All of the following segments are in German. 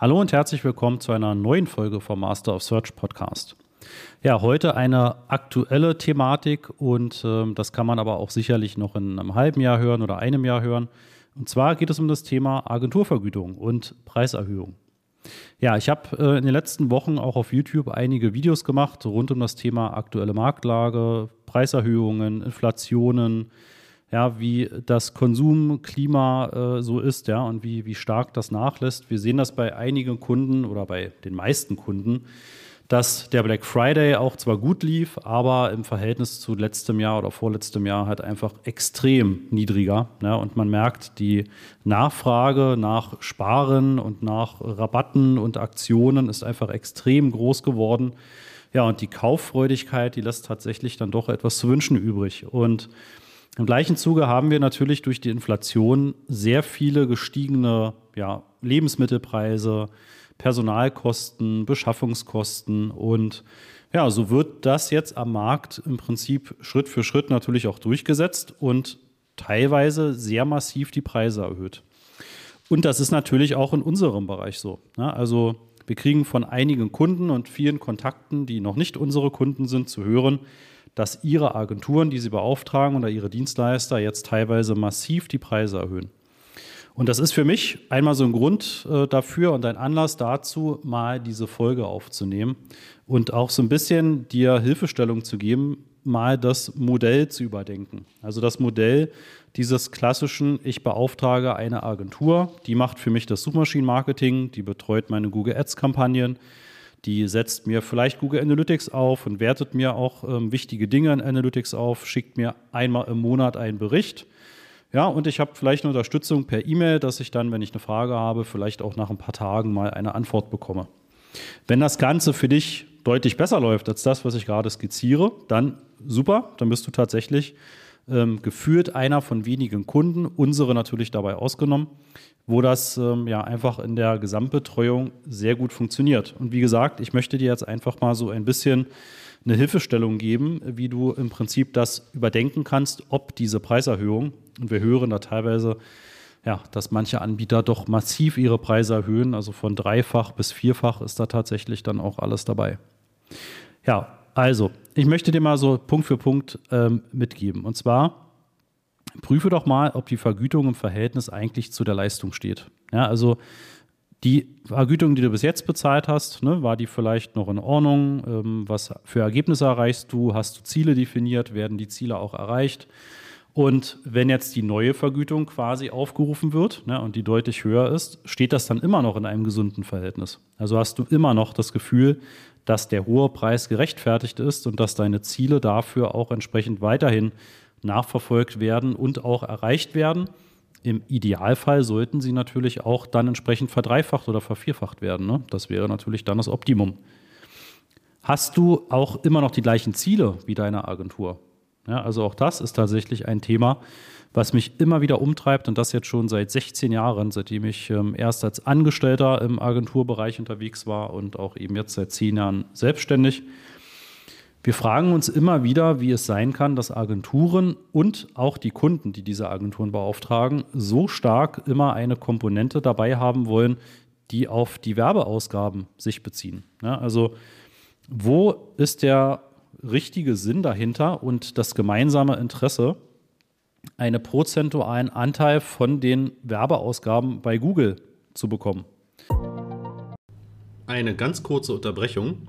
Hallo und herzlich willkommen zu einer neuen Folge vom Master of Search Podcast. Ja, heute eine aktuelle Thematik und äh, das kann man aber auch sicherlich noch in einem halben Jahr hören oder einem Jahr hören. Und zwar geht es um das Thema Agenturvergütung und Preiserhöhung. Ja, ich habe äh, in den letzten Wochen auch auf YouTube einige Videos gemacht rund um das Thema aktuelle Marktlage, Preiserhöhungen, Inflationen, ja, wie das Konsumklima äh, so ist, ja, und wie, wie stark das nachlässt. Wir sehen das bei einigen Kunden oder bei den meisten Kunden, dass der Black Friday auch zwar gut lief, aber im Verhältnis zu letztem Jahr oder vorletztem Jahr halt einfach extrem niedriger. Ja, und man merkt, die Nachfrage nach Sparen und nach Rabatten und Aktionen ist einfach extrem groß geworden. Ja, und die Kauffreudigkeit, die lässt tatsächlich dann doch etwas zu wünschen übrig. Und im gleichen Zuge haben wir natürlich durch die Inflation sehr viele gestiegene ja, Lebensmittelpreise, Personalkosten, Beschaffungskosten und ja, so wird das jetzt am Markt im Prinzip Schritt für Schritt natürlich auch durchgesetzt und teilweise sehr massiv die Preise erhöht. Und das ist natürlich auch in unserem Bereich so. Ne? Also wir kriegen von einigen Kunden und vielen Kontakten, die noch nicht unsere Kunden sind, zu hören, dass ihre Agenturen, die sie beauftragen oder ihre Dienstleister jetzt teilweise massiv die Preise erhöhen. Und das ist für mich einmal so ein Grund äh, dafür und ein Anlass dazu, mal diese Folge aufzunehmen und auch so ein bisschen dir Hilfestellung zu geben, mal das Modell zu überdenken. Also das Modell dieses klassischen, ich beauftrage eine Agentur, die macht für mich das Suchmaschinenmarketing, die betreut meine Google Ads-Kampagnen, die setzt mir vielleicht Google Analytics auf und wertet mir auch ähm, wichtige Dinge in Analytics auf, schickt mir einmal im Monat einen Bericht. Ja, und ich habe vielleicht eine Unterstützung per E-Mail, dass ich dann, wenn ich eine Frage habe, vielleicht auch nach ein paar Tagen mal eine Antwort bekomme. Wenn das Ganze für dich deutlich besser läuft als das, was ich gerade skizziere, dann super, dann bist du tatsächlich ähm, geführt einer von wenigen Kunden, unsere natürlich dabei ausgenommen, wo das ähm, ja einfach in der Gesamtbetreuung sehr gut funktioniert. Und wie gesagt, ich möchte dir jetzt einfach mal so ein bisschen eine Hilfestellung geben, wie du im Prinzip das überdenken kannst, ob diese Preiserhöhung, und wir hören da teilweise, ja, dass manche Anbieter doch massiv ihre Preise erhöhen, also von dreifach bis vierfach ist da tatsächlich dann auch alles dabei. Ja, also, ich möchte dir mal so Punkt für Punkt ähm, mitgeben. Und zwar, prüfe doch mal, ob die Vergütung im Verhältnis eigentlich zu der Leistung steht. Ja, also die Vergütung, die du bis jetzt bezahlt hast, ne, war die vielleicht noch in Ordnung? Ähm, was für Ergebnisse erreichst du? Hast du Ziele definiert? Werden die Ziele auch erreicht? Und wenn jetzt die neue Vergütung quasi aufgerufen wird ne, und die deutlich höher ist, steht das dann immer noch in einem gesunden Verhältnis. Also hast du immer noch das Gefühl, dass der hohe Preis gerechtfertigt ist und dass deine Ziele dafür auch entsprechend weiterhin nachverfolgt werden und auch erreicht werden. Im Idealfall sollten sie natürlich auch dann entsprechend verdreifacht oder vervierfacht werden. Ne? Das wäre natürlich dann das Optimum. Hast du auch immer noch die gleichen Ziele wie deine Agentur? Ja, also auch das ist tatsächlich ein Thema, was mich immer wieder umtreibt und das jetzt schon seit 16 Jahren, seitdem ich ähm, erst als Angestellter im Agenturbereich unterwegs war und auch eben jetzt seit 10 Jahren selbstständig. Wir fragen uns immer wieder, wie es sein kann, dass Agenturen und auch die Kunden, die diese Agenturen beauftragen, so stark immer eine Komponente dabei haben wollen, die auf die Werbeausgaben sich beziehen. Ja, also wo ist der richtige Sinn dahinter und das gemeinsame Interesse, einen prozentualen Anteil von den Werbeausgaben bei Google zu bekommen. Eine ganz kurze Unterbrechung.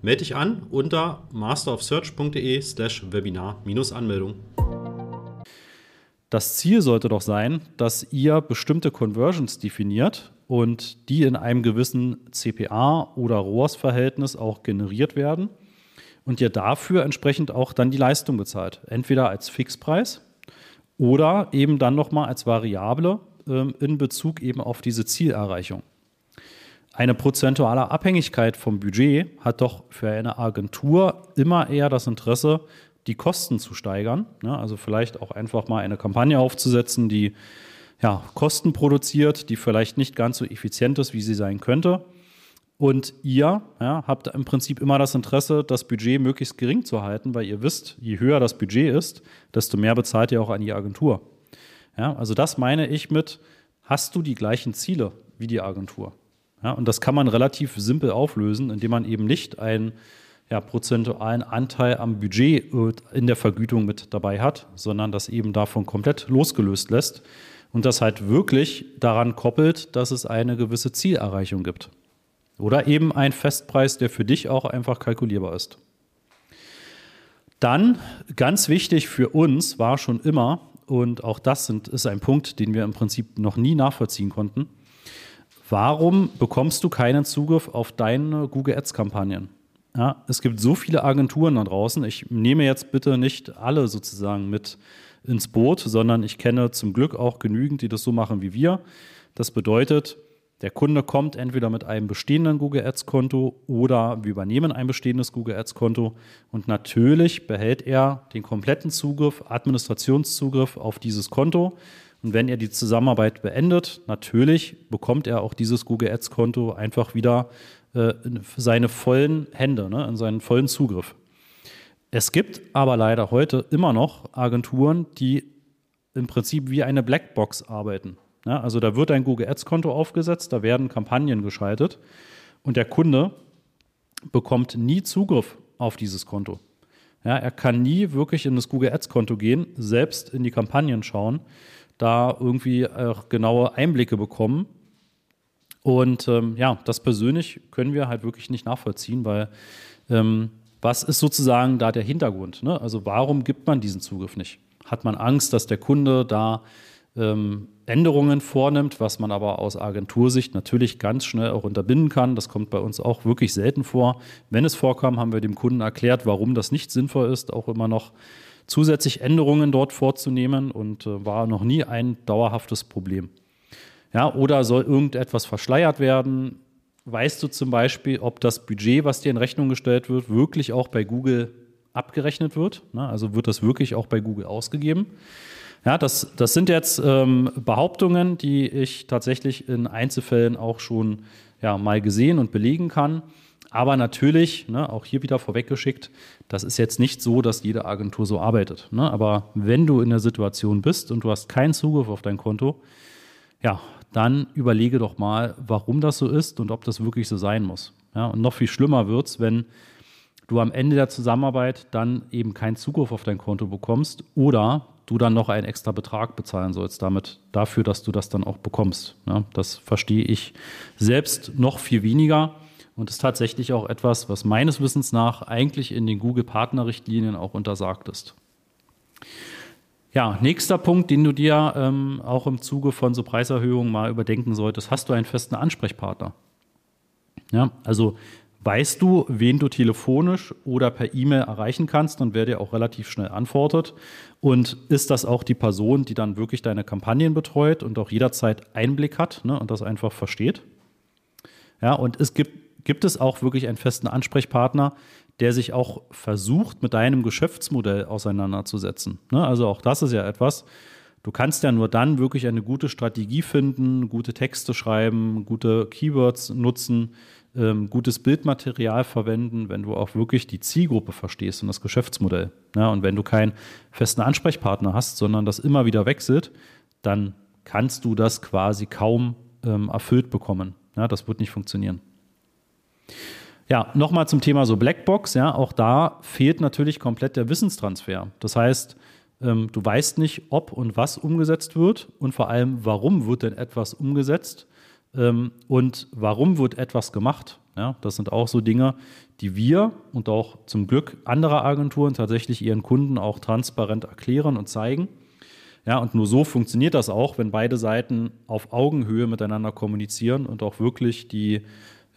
Melde dich an unter masterofsearch.de slash Webinar-Anmeldung. Das Ziel sollte doch sein, dass ihr bestimmte Conversions definiert und die in einem gewissen CPA oder ROAS-Verhältnis auch generiert werden und ihr dafür entsprechend auch dann die Leistung bezahlt. Entweder als Fixpreis oder eben dann nochmal als Variable ähm, in Bezug eben auf diese Zielerreichung. Eine prozentuale Abhängigkeit vom Budget hat doch für eine Agentur immer eher das Interesse, die Kosten zu steigern. Ne? Also vielleicht auch einfach mal eine Kampagne aufzusetzen, die ja, Kosten produziert, die vielleicht nicht ganz so effizient ist, wie sie sein könnte. Und ihr ja, habt im Prinzip immer das Interesse, das Budget möglichst gering zu halten, weil ihr wisst, je höher das Budget ist, desto mehr bezahlt ihr auch an die Agentur. Ja, also das meine ich mit, hast du die gleichen Ziele wie die Agentur? Ja, und das kann man relativ simpel auflösen, indem man eben nicht einen ja, prozentualen Anteil am Budget äh, in der Vergütung mit dabei hat, sondern das eben davon komplett losgelöst lässt und das halt wirklich daran koppelt, dass es eine gewisse Zielerreichung gibt. Oder eben ein Festpreis, der für dich auch einfach kalkulierbar ist. Dann, ganz wichtig für uns war schon immer, und auch das sind, ist ein Punkt, den wir im Prinzip noch nie nachvollziehen konnten, warum bekommst du keinen Zugriff auf deine Google Ads-Kampagnen? Ja, es gibt so viele Agenturen da draußen. Ich nehme jetzt bitte nicht alle sozusagen mit ins Boot, sondern ich kenne zum Glück auch genügend, die das so machen wie wir. Das bedeutet, der Kunde kommt entweder mit einem bestehenden Google Ads Konto oder wir übernehmen ein bestehendes Google Ads Konto und natürlich behält er den kompletten Zugriff, Administrationszugriff auf dieses Konto. Und wenn er die Zusammenarbeit beendet, natürlich bekommt er auch dieses Google Ads Konto einfach wieder äh, in seine vollen Hände, ne, in seinen vollen Zugriff. Es gibt aber leider heute immer noch Agenturen, die im Prinzip wie eine Blackbox arbeiten. Ja, also da wird ein Google Ads-Konto aufgesetzt, da werden Kampagnen geschaltet und der Kunde bekommt nie Zugriff auf dieses Konto. Ja, er kann nie wirklich in das Google Ads-Konto gehen, selbst in die Kampagnen schauen, da irgendwie auch genaue Einblicke bekommen. Und ähm, ja, das persönlich können wir halt wirklich nicht nachvollziehen, weil ähm, was ist sozusagen da der Hintergrund? Ne? Also warum gibt man diesen Zugriff nicht? Hat man Angst, dass der Kunde da ähm, Änderungen vornimmt, was man aber aus Agentursicht natürlich ganz schnell auch unterbinden kann. Das kommt bei uns auch wirklich selten vor. Wenn es vorkam, haben wir dem Kunden erklärt, warum das nicht sinnvoll ist, auch immer noch zusätzlich Änderungen dort vorzunehmen und äh, war noch nie ein dauerhaftes Problem. Ja, oder soll irgendetwas verschleiert werden? Weißt du zum Beispiel, ob das Budget, was dir in Rechnung gestellt wird, wirklich auch bei Google abgerechnet wird? Ne? Also wird das wirklich auch bei Google ausgegeben? Ja, das, das sind jetzt ähm, Behauptungen, die ich tatsächlich in Einzelfällen auch schon ja, mal gesehen und belegen kann. Aber natürlich, ne, auch hier wieder vorweggeschickt, das ist jetzt nicht so, dass jede Agentur so arbeitet. Ne? Aber wenn du in der Situation bist und du hast keinen Zugriff auf dein Konto, ja, dann überlege doch mal, warum das so ist und ob das wirklich so sein muss. Ja, und noch viel schlimmer wird es, wenn du am Ende der Zusammenarbeit dann eben keinen Zugriff auf dein Konto bekommst oder du dann noch einen extra Betrag bezahlen sollst damit, dafür, dass du das dann auch bekommst. Ja, das verstehe ich selbst noch viel weniger und ist tatsächlich auch etwas, was meines Wissens nach eigentlich in den Google-Partnerrichtlinien auch untersagt ist. Ja, nächster Punkt, den du dir ähm, auch im Zuge von so Preiserhöhungen mal überdenken solltest, hast du einen festen Ansprechpartner. Ja, also weißt du, wen du telefonisch oder per E-Mail erreichen kannst und wer dir auch relativ schnell antwortet. Und ist das auch die Person, die dann wirklich deine Kampagnen betreut und auch jederzeit Einblick hat ne, und das einfach versteht? Ja, und es gibt, gibt es auch wirklich einen festen Ansprechpartner, der sich auch versucht, mit deinem Geschäftsmodell auseinanderzusetzen. Ne? Also auch das ist ja etwas, Du kannst ja nur dann wirklich eine gute Strategie finden, gute Texte schreiben, gute Keywords nutzen, ähm, gutes Bildmaterial verwenden, wenn du auch wirklich die Zielgruppe verstehst und das Geschäftsmodell. Ja, und wenn du keinen festen Ansprechpartner hast, sondern das immer wieder wechselt, dann kannst du das quasi kaum ähm, erfüllt bekommen. Ja, das wird nicht funktionieren. Ja, nochmal zum Thema so Blackbox. Ja, auch da fehlt natürlich komplett der Wissenstransfer. Das heißt, ähm, du weißt nicht, ob und was umgesetzt wird und vor allem, warum wird denn etwas umgesetzt ähm, und warum wird etwas gemacht. Ja, das sind auch so Dinge, die wir und auch zum Glück andere Agenturen tatsächlich ihren Kunden auch transparent erklären und zeigen. Ja, und nur so funktioniert das auch, wenn beide Seiten auf Augenhöhe miteinander kommunizieren und auch wirklich die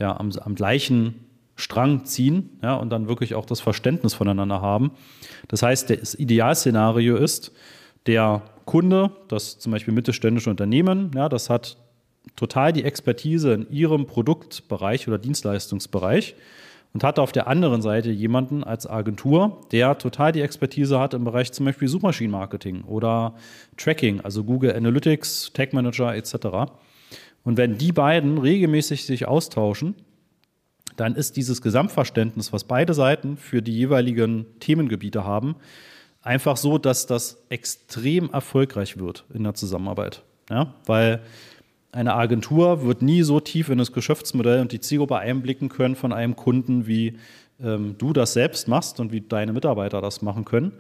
ja, am, am gleichen Strang ziehen ja, und dann wirklich auch das Verständnis voneinander haben. Das heißt, das Idealszenario ist, der Kunde, das zum Beispiel mittelständische Unternehmen, ja, das hat total die Expertise in ihrem Produktbereich oder Dienstleistungsbereich und hat auf der anderen Seite jemanden als Agentur, der total die Expertise hat im Bereich zum Beispiel Suchmaschinenmarketing oder Tracking, also Google Analytics, Tag Manager etc. Und wenn die beiden regelmäßig sich austauschen, dann ist dieses Gesamtverständnis, was beide Seiten für die jeweiligen Themengebiete haben, einfach so, dass das extrem erfolgreich wird in der Zusammenarbeit. Ja? Weil eine Agentur wird nie so tief in das Geschäftsmodell und die Zielgruppe einblicken können von einem Kunden, wie ähm, du das selbst machst und wie deine Mitarbeiter das machen können.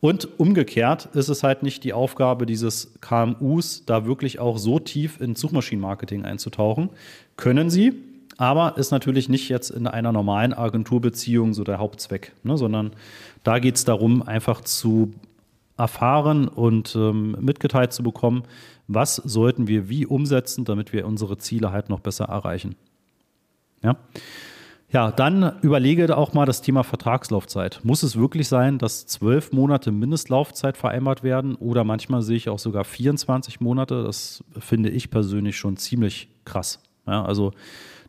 Und umgekehrt ist es halt nicht die Aufgabe dieses KMUs, da wirklich auch so tief in Suchmaschinenmarketing einzutauchen. Können sie, aber ist natürlich nicht jetzt in einer normalen Agenturbeziehung so der Hauptzweck, ne, sondern da geht es darum, einfach zu erfahren und ähm, mitgeteilt zu bekommen, was sollten wir wie umsetzen, damit wir unsere Ziele halt noch besser erreichen. Ja. Ja, dann überlege auch mal das Thema Vertragslaufzeit. Muss es wirklich sein, dass zwölf Monate Mindestlaufzeit vereinbart werden oder manchmal sehe ich auch sogar 24 Monate? Das finde ich persönlich schon ziemlich krass. Ja, also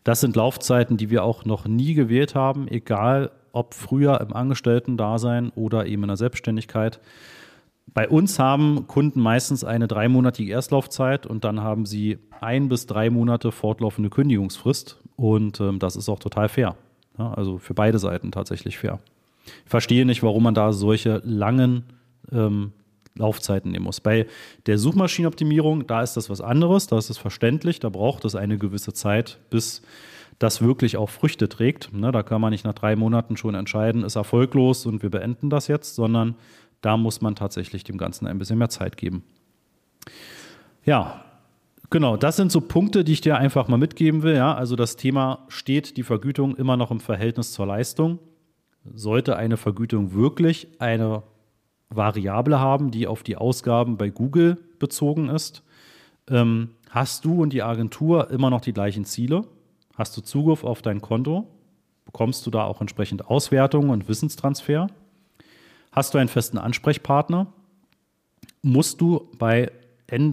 das sind Laufzeiten, die wir auch noch nie gewählt haben, egal ob früher im Angestellten-Dasein oder eben in der Selbstständigkeit. Bei uns haben Kunden meistens eine dreimonatige Erstlaufzeit und dann haben sie ein bis drei Monate fortlaufende Kündigungsfrist und ähm, das ist auch total fair. Ja, also für beide Seiten tatsächlich fair. Ich verstehe nicht, warum man da solche langen ähm, Laufzeiten nehmen muss. Bei der Suchmaschinenoptimierung, da ist das was anderes, da ist es verständlich, da braucht es eine gewisse Zeit, bis das wirklich auch Früchte trägt. Ne, da kann man nicht nach drei Monaten schon entscheiden, ist erfolglos und wir beenden das jetzt, sondern da muss man tatsächlich dem Ganzen ein bisschen mehr Zeit geben. Ja, genau, das sind so Punkte, die ich dir einfach mal mitgeben will. Ja, also das Thema steht die Vergütung immer noch im Verhältnis zur Leistung. Sollte eine Vergütung wirklich eine Variable haben, die auf die Ausgaben bei Google bezogen ist, ähm, hast du und die Agentur immer noch die gleichen Ziele? Hast du Zugriff auf dein Konto? Bekommst du da auch entsprechend Auswertungen und Wissenstransfer? Hast du einen festen Ansprechpartner? Musst du bei,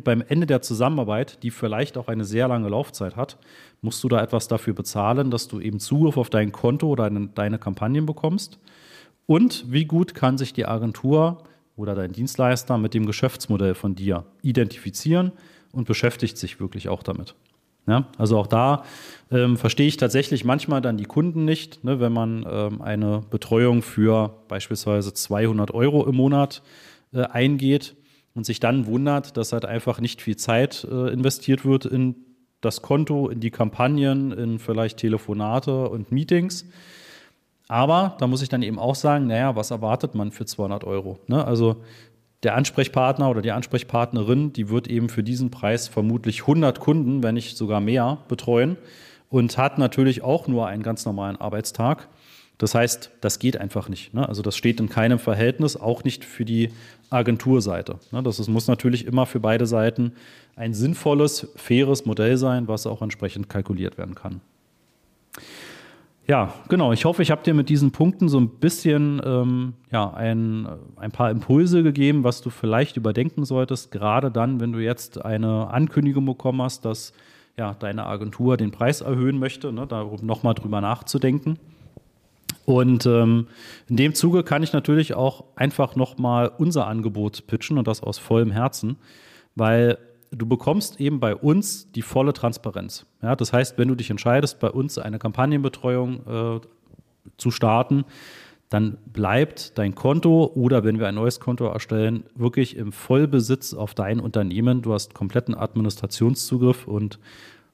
beim Ende der Zusammenarbeit, die vielleicht auch eine sehr lange Laufzeit hat, musst du da etwas dafür bezahlen, dass du eben Zugriff auf dein Konto oder deine, deine Kampagnen bekommst? Und wie gut kann sich die Agentur oder dein Dienstleister mit dem Geschäftsmodell von dir identifizieren und beschäftigt sich wirklich auch damit? Ja, also auch da ähm, verstehe ich tatsächlich manchmal dann die Kunden nicht, ne, wenn man ähm, eine Betreuung für beispielsweise 200 Euro im Monat äh, eingeht und sich dann wundert, dass halt einfach nicht viel Zeit äh, investiert wird in das Konto, in die Kampagnen, in vielleicht Telefonate und Meetings. Aber da muss ich dann eben auch sagen, naja, was erwartet man für 200 Euro? Ne? Also der Ansprechpartner oder die Ansprechpartnerin, die wird eben für diesen Preis vermutlich 100 Kunden, wenn nicht sogar mehr, betreuen und hat natürlich auch nur einen ganz normalen Arbeitstag. Das heißt, das geht einfach nicht. Ne? Also das steht in keinem Verhältnis, auch nicht für die Agenturseite. Ne? Das ist, muss natürlich immer für beide Seiten ein sinnvolles, faires Modell sein, was auch entsprechend kalkuliert werden kann. Ja, genau. Ich hoffe, ich habe dir mit diesen Punkten so ein bisschen ähm, ja, ein, ein paar Impulse gegeben, was du vielleicht überdenken solltest, gerade dann, wenn du jetzt eine Ankündigung bekommen hast, dass ja, deine Agentur den Preis erhöhen möchte, ne, darum nochmal drüber nachzudenken. Und ähm, in dem Zuge kann ich natürlich auch einfach nochmal unser Angebot pitchen und das aus vollem Herzen, weil du bekommst eben bei uns die volle Transparenz. Ja, das heißt, wenn du dich entscheidest, bei uns eine Kampagnenbetreuung äh, zu starten, dann bleibt dein Konto oder wenn wir ein neues Konto erstellen, wirklich im Vollbesitz auf dein Unternehmen. Du hast kompletten Administrationszugriff und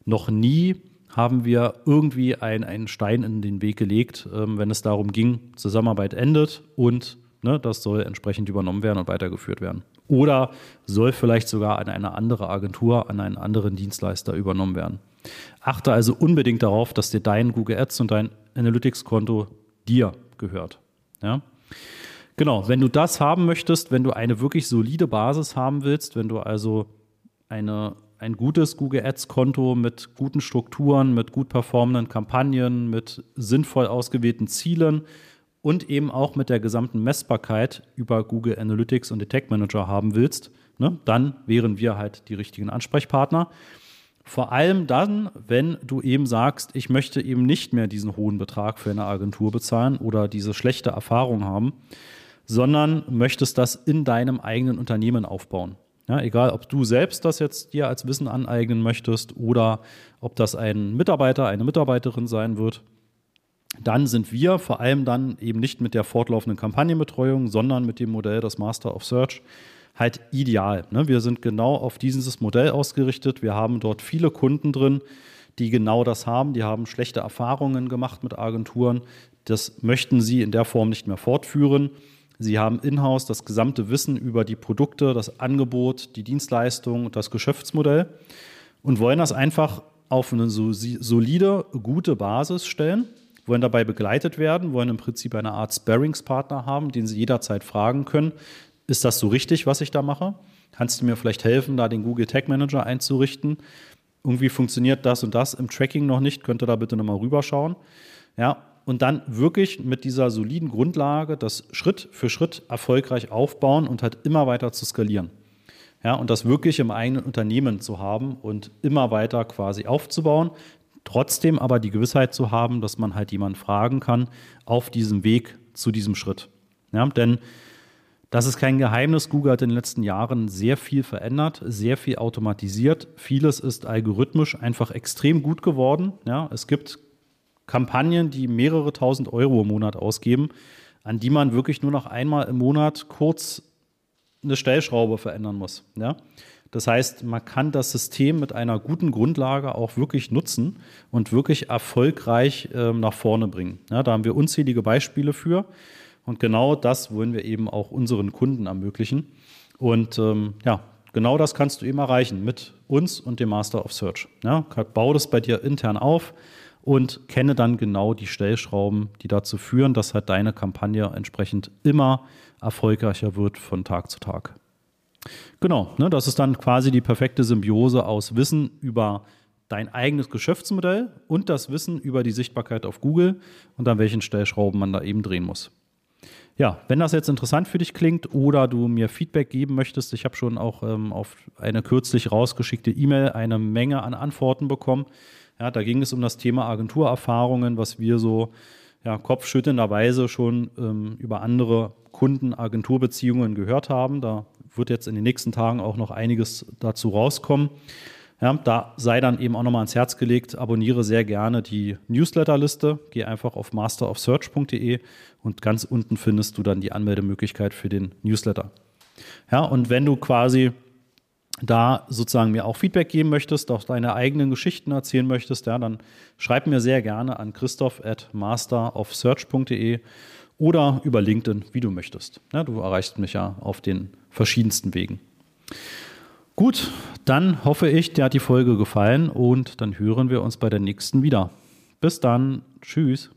noch nie haben wir irgendwie ein, einen Stein in den Weg gelegt, ähm, wenn es darum ging, Zusammenarbeit endet und ne, das soll entsprechend übernommen werden und weitergeführt werden oder soll vielleicht sogar an eine andere Agentur, an einen anderen Dienstleister übernommen werden. Achte also unbedingt darauf, dass dir dein Google Ads und dein Analytics-Konto dir gehört. Ja? Genau, wenn du das haben möchtest, wenn du eine wirklich solide Basis haben willst, wenn du also eine, ein gutes Google Ads-Konto mit guten Strukturen, mit gut performenden Kampagnen, mit sinnvoll ausgewählten Zielen, und eben auch mit der gesamten Messbarkeit über Google Analytics und Tag Manager haben willst, ne, dann wären wir halt die richtigen Ansprechpartner. Vor allem dann, wenn du eben sagst, ich möchte eben nicht mehr diesen hohen Betrag für eine Agentur bezahlen oder diese schlechte Erfahrung haben, sondern möchtest das in deinem eigenen Unternehmen aufbauen. Ja, egal, ob du selbst das jetzt dir als Wissen aneignen möchtest oder ob das ein Mitarbeiter, eine Mitarbeiterin sein wird, dann sind wir vor allem dann eben nicht mit der fortlaufenden Kampagnenbetreuung, sondern mit dem Modell des Master of Search halt ideal. Ne? Wir sind genau auf dieses Modell ausgerichtet. Wir haben dort viele Kunden drin, die genau das haben. Die haben schlechte Erfahrungen gemacht mit Agenturen. Das möchten sie in der Form nicht mehr fortführen. Sie haben in-house das gesamte Wissen über die Produkte, das Angebot, die Dienstleistung und das Geschäftsmodell und wollen das einfach auf eine solide, gute Basis stellen, wollen dabei begleitet werden, wollen im Prinzip eine Art Sparringspartner haben, den sie jederzeit fragen können, ist das so richtig, was ich da mache? Kannst du mir vielleicht helfen, da den Google Tag Manager einzurichten? Irgendwie funktioniert das und das im Tracking noch nicht, könnt ihr da bitte nochmal rüberschauen. Ja, und dann wirklich mit dieser soliden Grundlage das Schritt für Schritt erfolgreich aufbauen und halt immer weiter zu skalieren. Ja, und das wirklich im eigenen Unternehmen zu haben und immer weiter quasi aufzubauen, trotzdem aber die Gewissheit zu haben, dass man halt jemanden fragen kann auf diesem Weg zu diesem Schritt. Ja, denn das ist kein Geheimnis. Google hat in den letzten Jahren sehr viel verändert, sehr viel automatisiert. Vieles ist algorithmisch einfach extrem gut geworden. Ja, es gibt Kampagnen, die mehrere tausend Euro im Monat ausgeben, an die man wirklich nur noch einmal im Monat kurz eine Stellschraube verändern muss. Ja? Das heißt, man kann das System mit einer guten Grundlage auch wirklich nutzen und wirklich erfolgreich äh, nach vorne bringen. Ja, da haben wir unzählige Beispiele für. Und genau das wollen wir eben auch unseren Kunden ermöglichen. Und ähm, ja, genau das kannst du eben erreichen mit uns und dem Master of Search. Ja, bau das bei dir intern auf und kenne dann genau die Stellschrauben, die dazu führen, dass halt deine Kampagne entsprechend immer erfolgreicher wird von Tag zu Tag. Genau, ne, das ist dann quasi die perfekte Symbiose aus Wissen über dein eigenes Geschäftsmodell und das Wissen über die Sichtbarkeit auf Google und an welchen Stellschrauben man da eben drehen muss. Ja, wenn das jetzt interessant für dich klingt oder du mir Feedback geben möchtest, ich habe schon auch ähm, auf eine kürzlich rausgeschickte E-Mail eine Menge an Antworten bekommen. Ja, da ging es um das Thema Agenturerfahrungen, was wir so ja, kopfschüttelnderweise schon ähm, über andere Kunden-Agenturbeziehungen gehört haben. Da wird jetzt in den nächsten Tagen auch noch einiges dazu rauskommen. Ja, da sei dann eben auch nochmal ans Herz gelegt, abonniere sehr gerne die Newsletterliste. Geh einfach auf masterofsearch.de und ganz unten findest du dann die Anmeldemöglichkeit für den Newsletter. Ja, und wenn du quasi da sozusagen mir auch Feedback geben möchtest, auch deine eigenen Geschichten erzählen möchtest, ja, dann schreib mir sehr gerne an christoph at masterofsearch.de oder über LinkedIn, wie du möchtest. Ja, du erreichst mich ja auf den verschiedensten Wegen. Gut, dann hoffe ich, dir hat die Folge gefallen und dann hören wir uns bei der nächsten wieder. Bis dann. Tschüss.